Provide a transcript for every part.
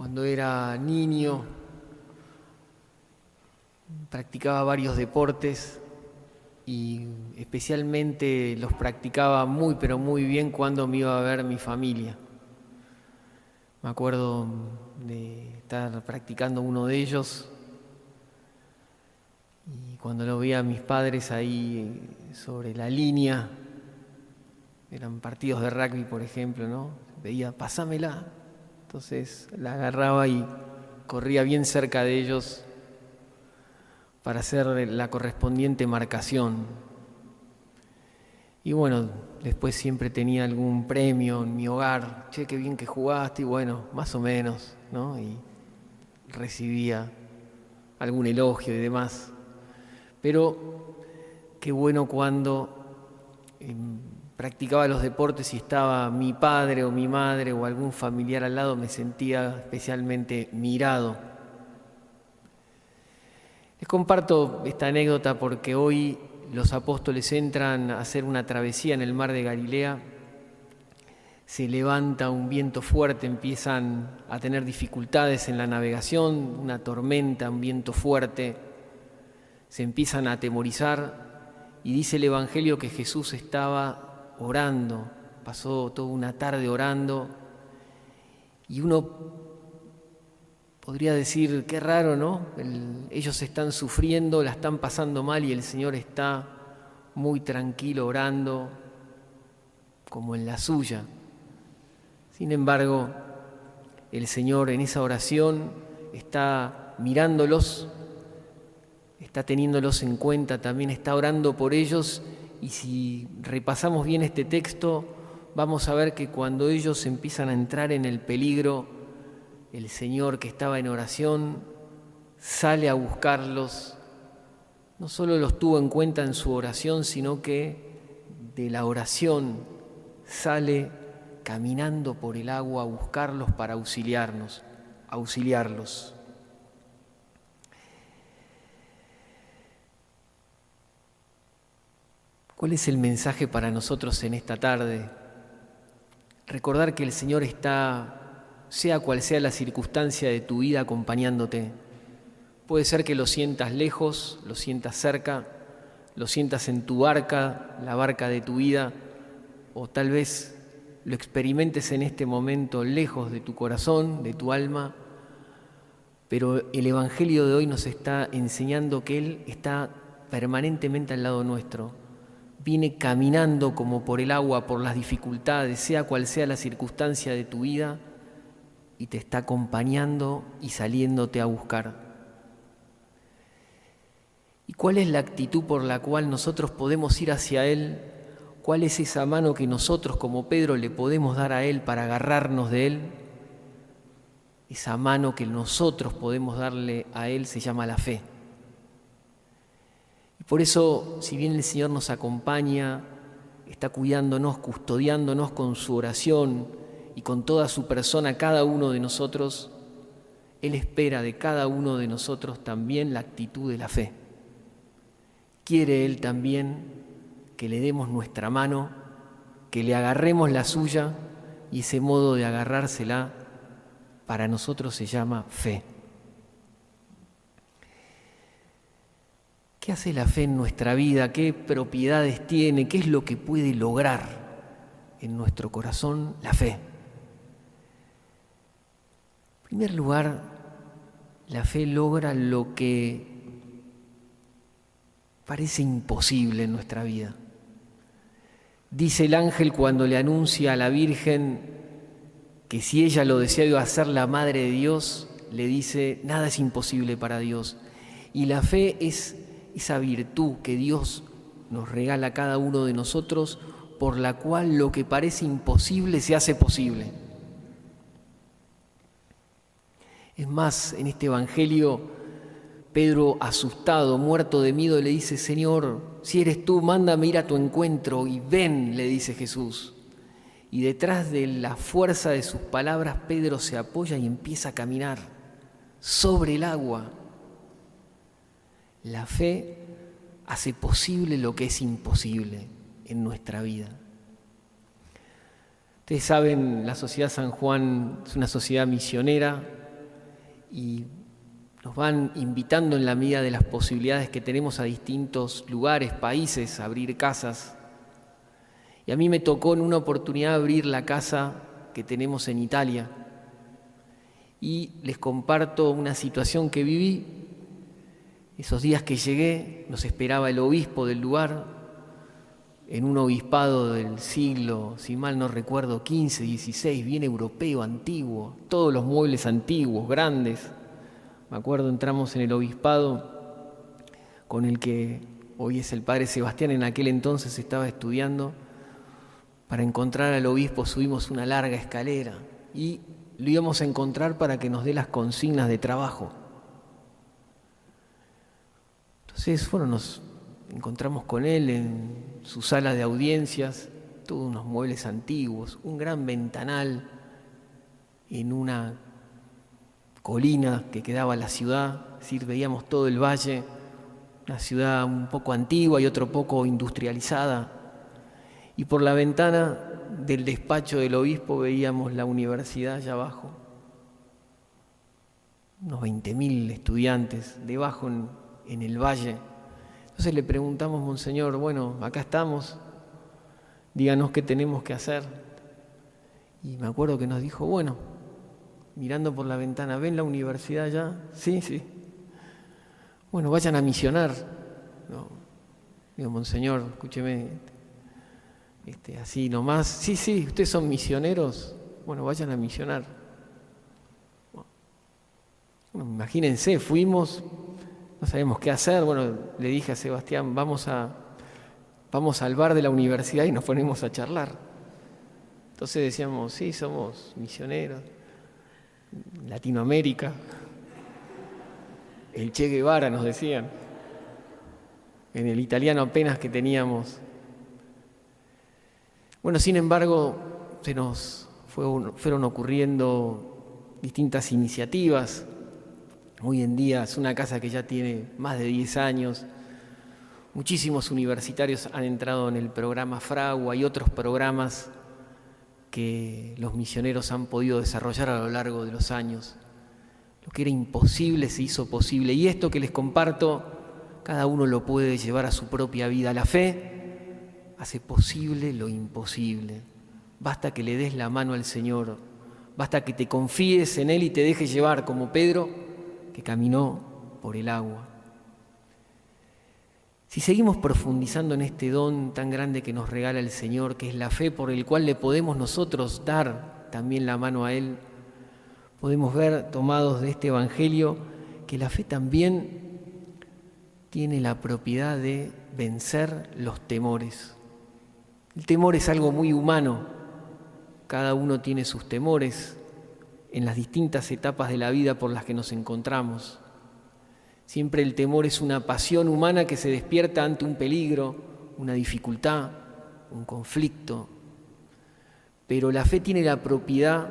Cuando era niño practicaba varios deportes y especialmente los practicaba muy pero muy bien cuando me iba a ver mi familia. Me acuerdo de estar practicando uno de ellos y cuando lo veía a mis padres ahí sobre la línea, eran partidos de rugby, por ejemplo, ¿no? Veía, pasámela. Entonces la agarraba y corría bien cerca de ellos para hacer la correspondiente marcación. Y bueno, después siempre tenía algún premio en mi hogar, che, qué bien que jugaste, y bueno, más o menos, ¿no? Y recibía algún elogio y demás. Pero qué bueno cuando em, practicaba los deportes y estaba mi padre o mi madre o algún familiar al lado, me sentía especialmente mirado. Les comparto esta anécdota porque hoy los apóstoles entran a hacer una travesía en el mar de Galilea, se levanta un viento fuerte, empiezan a tener dificultades en la navegación, una tormenta, un viento fuerte, se empiezan a atemorizar y dice el Evangelio que Jesús estaba orando, pasó toda una tarde orando y uno podría decir, qué raro, ¿no? ellos están sufriendo, la están pasando mal y el Señor está muy tranquilo orando, como en la suya. Sin embargo, el Señor en esa oración está mirándolos, está teniéndolos en cuenta, también está orando por ellos y si repasamos bien este texto, vamos a ver que cuando ellos empiezan a entrar en el peligro, el Señor que estaba en oración sale a buscarlos, no solo los tuvo en cuenta en su oración, sino que de la oración sale caminando por el agua a buscarlos para auxiliarnos, auxiliarlos. ¿Cuál es el mensaje para nosotros en esta tarde? Recordar que el Señor está sea cual sea la circunstancia de tu vida acompañándote. Puede ser que lo sientas lejos, lo sientas cerca, lo sientas en tu barca, la barca de tu vida, o tal vez lo experimentes en este momento lejos de tu corazón, de tu alma, pero el Evangelio de hoy nos está enseñando que Él está permanentemente al lado nuestro. Viene caminando como por el agua, por las dificultades, sea cual sea la circunstancia de tu vida, y te está acompañando y saliéndote a buscar. ¿Y cuál es la actitud por la cual nosotros podemos ir hacia Él? ¿Cuál es esa mano que nosotros como Pedro le podemos dar a Él para agarrarnos de Él? Esa mano que nosotros podemos darle a Él se llama la fe. Por eso, si bien el Señor nos acompaña, está cuidándonos, custodiándonos con su oración, y con toda su persona cada uno de nosotros, Él espera de cada uno de nosotros también la actitud de la fe. Quiere Él también que le demos nuestra mano, que le agarremos la suya y ese modo de agarrársela para nosotros se llama fe. ¿Qué hace la fe en nuestra vida? ¿Qué propiedades tiene? ¿Qué es lo que puede lograr en nuestro corazón la fe? En primer lugar, la fe logra lo que parece imposible en nuestra vida. Dice el ángel cuando le anuncia a la Virgen que si ella lo desea iba a ser la Madre de Dios, le dice, nada es imposible para Dios. Y la fe es esa virtud que Dios nos regala a cada uno de nosotros, por la cual lo que parece imposible se hace posible. Es más, en este Evangelio, Pedro, asustado, muerto de miedo, le dice, Señor, si eres tú, mándame ir a tu encuentro y ven, le dice Jesús. Y detrás de la fuerza de sus palabras, Pedro se apoya y empieza a caminar sobre el agua. La fe hace posible lo que es imposible en nuestra vida. Ustedes saben, la sociedad San Juan es una sociedad misionera, y nos van invitando en la medida de las posibilidades que tenemos a distintos lugares, países, a abrir casas. Y a mí me tocó en una oportunidad abrir la casa que tenemos en Italia. Y les comparto una situación que viví. Esos días que llegué nos esperaba el obispo del lugar, en un obispado del siglo, si mal no recuerdo, 15, 16, bien europeo, antiguo, todos los muebles antiguos, grandes me acuerdo, entramos en el obispado con el que hoy es el padre Sebastián, en aquel entonces estaba estudiando. Para encontrar al obispo subimos una larga escalera y lo íbamos a encontrar para que nos dé las consignas de trabajo. Entonces, bueno, nos encontramos con él en su sala de audiencias, todos unos muebles antiguos, un gran ventanal en una colina que quedaba la ciudad, es decir, veíamos todo el valle, una ciudad un poco antigua y otro poco industrializada. Y por la ventana del despacho del obispo veíamos la universidad allá abajo, unos 20.000 estudiantes debajo en, en el valle. Entonces le preguntamos, Monseñor, bueno, acá estamos, díganos qué tenemos que hacer. Y me acuerdo que nos dijo, bueno, mirando por la ventana, ¿ven la universidad ya? Sí, sí. Bueno, vayan a misionar. No. Digo, Monseñor, escúcheme, este, así nomás. Sí, sí, ustedes son misioneros. Bueno, vayan a misionar. Bueno, imagínense, fuimos, no sabemos qué hacer. Bueno, le dije a Sebastián, vamos a, vamos al bar de la universidad y nos ponemos a charlar. Entonces decíamos, sí, somos misioneros. Latinoamérica, el Che Guevara nos decían, en el italiano apenas que teníamos. Bueno, sin embargo, se nos fueron ocurriendo distintas iniciativas. Hoy en día es una casa que ya tiene más de 10 años. Muchísimos universitarios han entrado en el programa Fragua y otros programas que los misioneros han podido desarrollar a lo largo de los años. Lo que era imposible se hizo posible. Y esto que les comparto, cada uno lo puede llevar a su propia vida. La fe hace posible lo imposible. Basta que le des la mano al Señor. Basta que te confíes en Él y te dejes llevar como Pedro, que caminó por el agua. Si seguimos profundizando en este don tan grande que nos regala el Señor, que es la fe por el cual le podemos nosotros dar también la mano a Él, podemos ver, tomados de este Evangelio, que la fe también tiene la propiedad de vencer los temores. El temor es algo muy humano, cada uno tiene sus temores en las distintas etapas de la vida por las que nos encontramos. Siempre el temor es una pasión humana que se despierta ante un peligro, una dificultad, un conflicto. Pero la fe tiene la propiedad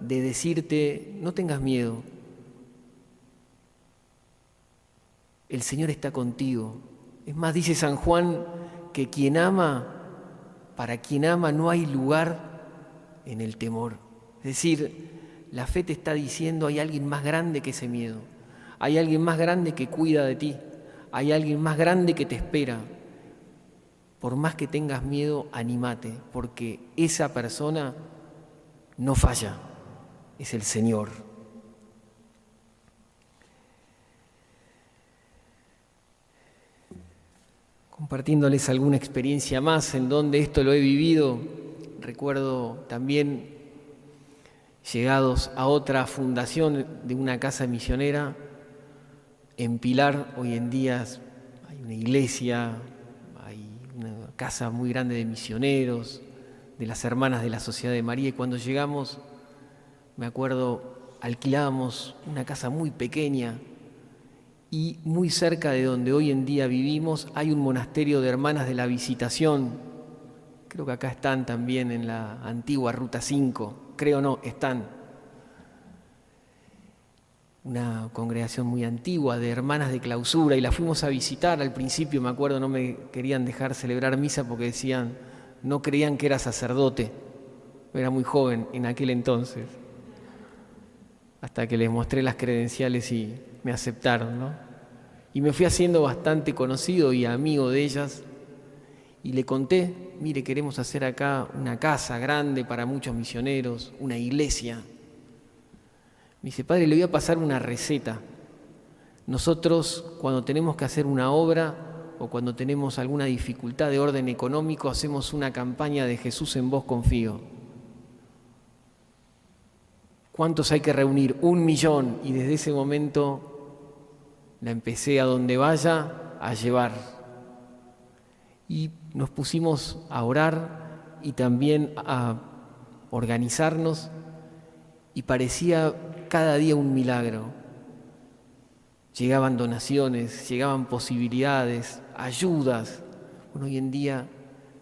de decirte, no tengas miedo, el Señor está contigo. Es más, dice San Juan que quien ama, para quien ama no hay lugar en el temor. Es decir, la fe te está diciendo hay alguien más grande que ese miedo. Hay alguien más grande que cuida de ti. Hay alguien más grande que te espera. Por más que tengas miedo, anímate, porque esa persona no falla, es el Señor. Compartiéndoles alguna experiencia más en donde esto lo he vivido, recuerdo también llegados a otra fundación de una casa misionera, en Pilar hoy en día hay una iglesia, hay una casa muy grande de misioneros, de las hermanas de la Sociedad de María, y cuando llegamos, me acuerdo, alquilábamos una casa muy pequeña. Y muy cerca de donde hoy en día vivimos hay un monasterio de hermanas de la visitación. Creo que acá están también en la antigua Ruta 5, creo no, están una congregación muy antigua de hermanas de clausura y la fuimos a visitar. Al principio, me acuerdo, no me querían dejar celebrar misa porque decían, no creían que era sacerdote. Era muy joven en aquel entonces. hasta que les mostré las credenciales y me aceptaron, ¿no? Y me fui haciendo bastante conocido y amigo de ellas y le conté, mire, queremos hacer acá una casa grande para muchos misioneros, una iglesia. Me dice, padre, le voy a pasar una receta. Nosotros cuando tenemos que hacer una obra o cuando tenemos alguna dificultad de orden económico, hacemos una campaña de Jesús en vos confío. ¿Cuántos hay que reunir? Un millón. Y desde ese momento la empecé a donde vaya a llevar. Y nos pusimos a orar y también a organizarnos y parecía cada día un milagro. Llegaban donaciones, llegaban posibilidades, ayudas. Bueno, hoy en día,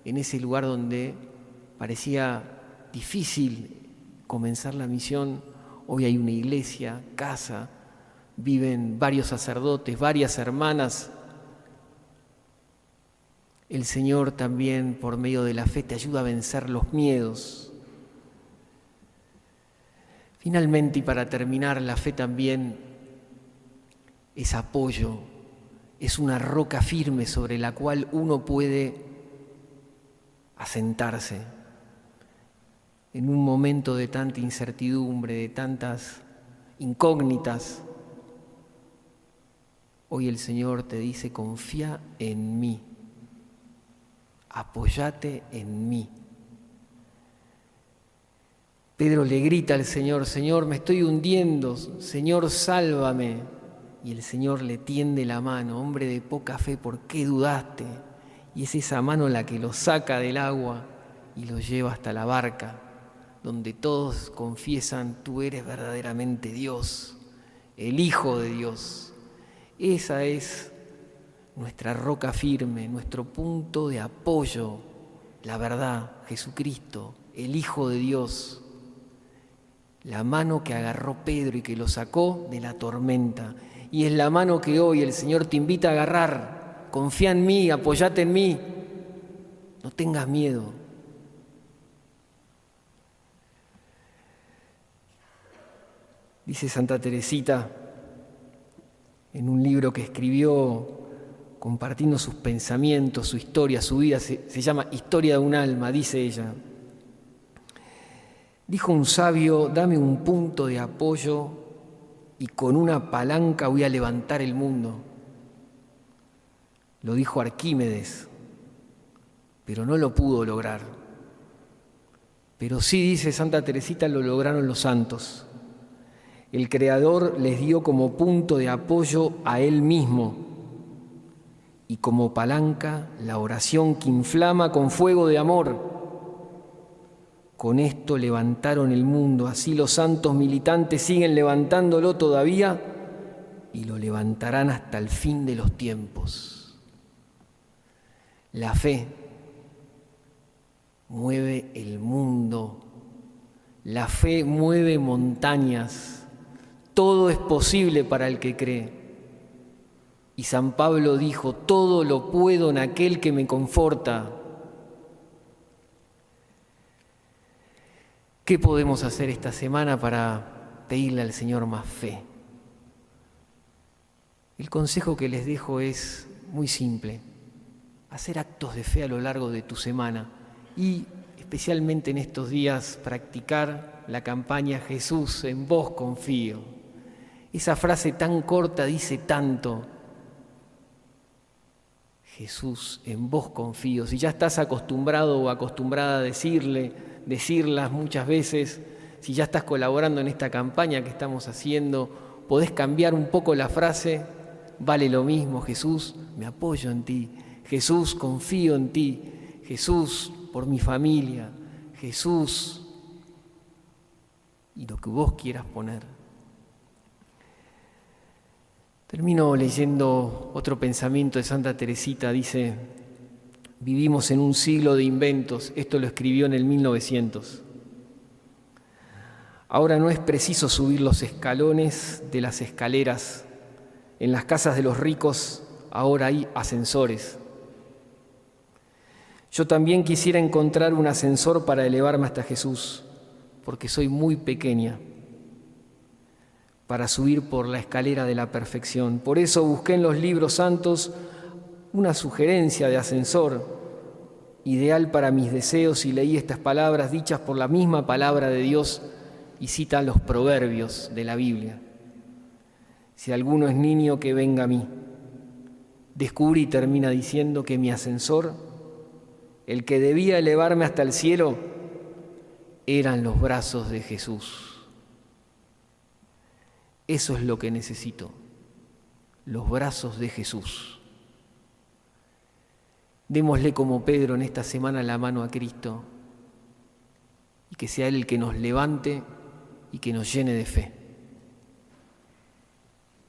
en ese lugar donde parecía difícil comenzar la misión, hoy hay una iglesia, casa, viven varios sacerdotes, varias hermanas. El Señor también, por medio de la fe, te ayuda a vencer los miedos. Finalmente, y para terminar, la fe también es apoyo, es una roca firme sobre la cual uno puede asentarse en un momento de tanta incertidumbre, de tantas incógnitas, hoy el Señor te dice, confía en mí, apóyate en mí. Pedro le grita al Señor, Señor, me estoy hundiendo, Señor, sálvame. Y el Señor le tiende la mano, hombre de poca fe, ¿por qué dudaste? Y es esa mano la que lo saca del agua y lo lleva hasta la barca donde todos confiesan, tú eres verdaderamente Dios, el Hijo de Dios. Esa es nuestra roca firme, nuestro punto de apoyo, la verdad, Jesucristo, el Hijo de Dios, la mano que agarró Pedro y que lo sacó de la tormenta. Y es la mano que hoy el Señor te invita a agarrar. Confía en mí, apoyate en mí. No tengas miedo. Dice Santa Teresita en un libro que escribió compartiendo sus pensamientos, su historia, su vida, se, llama Historia de un alma, dice ella. Dijo un sabio, dame un punto de apoyo y con una palanca voy a levantar el mundo. Lo dijo Arquímedes, pero no lo pudo lograr. Pero sí, dice Santa Teresita, lo lograron los santos. El Creador les dio como punto de apoyo a Él mismo y como palanca la oración que inflama con fuego de amor. Con esto levantaron el mundo, así los santos militantes siguen levantándolo todavía y lo levantarán hasta el fin de los tiempos. La fe mueve el mundo, la fe mueve montañas todo es posible para el que cree. Y San Pablo dijo, todo lo puedo en aquel que me conforta. ¿Qué podemos hacer esta semana para pedirle al Señor más fe? El consejo que les dejo es muy simple. Hacer actos de fe a lo largo de tu semana y especialmente en estos días practicar la campaña Jesús, en vos confío. Esa frase tan corta dice tanto. Jesús, en vos confío. Si ya estás acostumbrado o acostumbrada a decirle, decirlas muchas veces, si ya estás colaborando en esta campaña que estamos haciendo, podés cambiar un poco la frase, vale lo mismo, Jesús, me apoyo en ti, Jesús, confío en ti, Jesús, por mi familia, Jesús, y lo que vos quieras poner. Termino leyendo otro pensamiento de Santa Teresita. Dice, vivimos en un siglo de inventos. Esto lo escribió en el 1900. Ahora no es preciso subir los escalones de las escaleras. En las casas de los ricos ahora hay ascensores. Yo también quisiera encontrar un ascensor para elevarme hasta Jesús, porque soy muy pequeña. Para subir por la escalera de la perfección. Por eso busqué en los libros santos una sugerencia de ascensor ideal para mis deseos y leí estas palabras dichas por la misma palabra de Dios y citan los proverbios de la Biblia. Si alguno es niño, que venga a mí. Descubrí y termina diciendo que mi ascensor, el que debía elevarme hasta el cielo, eran los brazos de Jesús. Eso es lo que necesito, los brazos de Jesús. Démosle como Pedro en esta semana la mano a Cristo y que sea Él el que nos levante y que nos llene de fe.